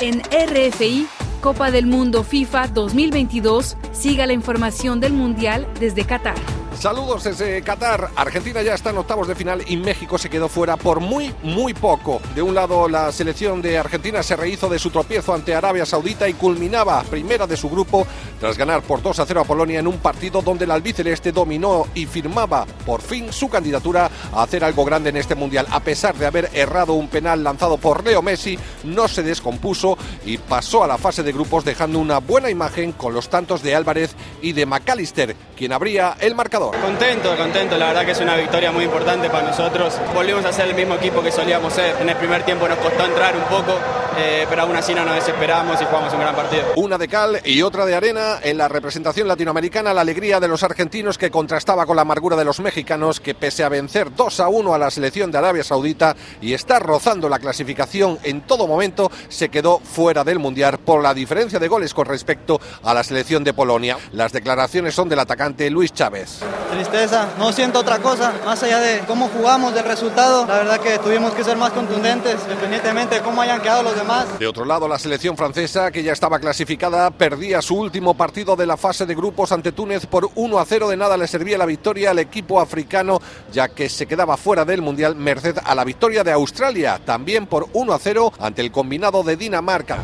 en RFI Copa del Mundo FIFA 2022. Siga la información del Mundial desde Qatar. Saludos desde Qatar. Argentina ya está en octavos de final y México se quedó fuera por muy, muy poco. De un lado, la selección de Argentina se rehizo de su tropiezo ante Arabia Saudita y culminaba primera de su grupo tras ganar por 2 a 0 a Polonia en un partido donde el albiceleste dominó y firmaba por fin su candidatura a hacer algo grande en este mundial. A pesar de haber errado un penal lanzado por Leo Messi, no se descompuso y pasó a la fase de grupos dejando una buena imagen con los tantos de Álvarez y de McAllister, quien abría el marcador. Contento, contento, la verdad que es una victoria muy importante para nosotros. Volvimos a ser el mismo equipo que solíamos ser. En el primer tiempo nos costó entrar un poco, eh, pero aún así no nos desesperamos y jugamos un gran partido. Una de cal y otra de arena en la representación latinoamericana, la alegría de los argentinos que contrastaba con la amargura de los mexicanos que pese a vencer 2 a 1 a la selección de Arabia Saudita y estar rozando la clasificación en todo momento, se quedó fuera del Mundial por la diferencia de goles con respecto a la selección de Polonia. Las declaraciones son del atacante Luis Chávez. Tristeza, no siento otra cosa, más allá de cómo jugamos, del resultado, la verdad que tuvimos que ser más contundentes, independientemente de cómo hayan quedado los demás. De otro lado, la selección francesa, que ya estaba clasificada, perdía su último partido de la fase de grupos ante Túnez por 1 a 0. De nada le servía la victoria al equipo africano, ya que se quedaba fuera del Mundial merced a la victoria de Australia, también por 1 a 0 ante el combinado de Dinamarca.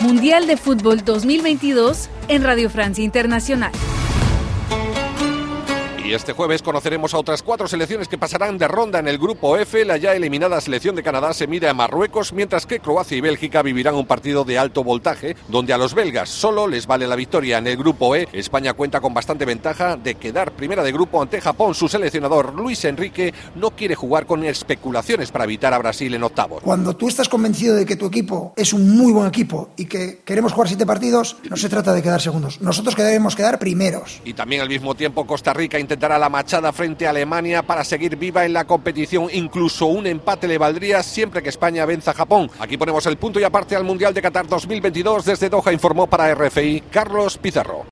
Mundial de Fútbol 2022 en Radio Francia Internacional. Y este jueves conoceremos a otras cuatro selecciones que pasarán de ronda en el grupo F. La ya eliminada selección de Canadá se mide a Marruecos, mientras que Croacia y Bélgica vivirán un partido de alto voltaje, donde a los belgas solo les vale la victoria en el grupo E. España cuenta con bastante ventaja de quedar primera de grupo ante Japón. Su seleccionador Luis Enrique no quiere jugar con especulaciones para evitar a Brasil en octavos. Cuando tú estás convencido de que tu equipo es un muy buen equipo y que queremos jugar siete partidos, no se trata de quedar segundos. Nosotros queremos quedar primeros. Y también al mismo tiempo Costa Rica intentará la machada frente a Alemania para seguir viva en la competición. Incluso un empate le valdría siempre que España venza a Japón. Aquí ponemos el punto y aparte al Mundial de Qatar 2022. Desde Doha informó para RFI Carlos Pizarro.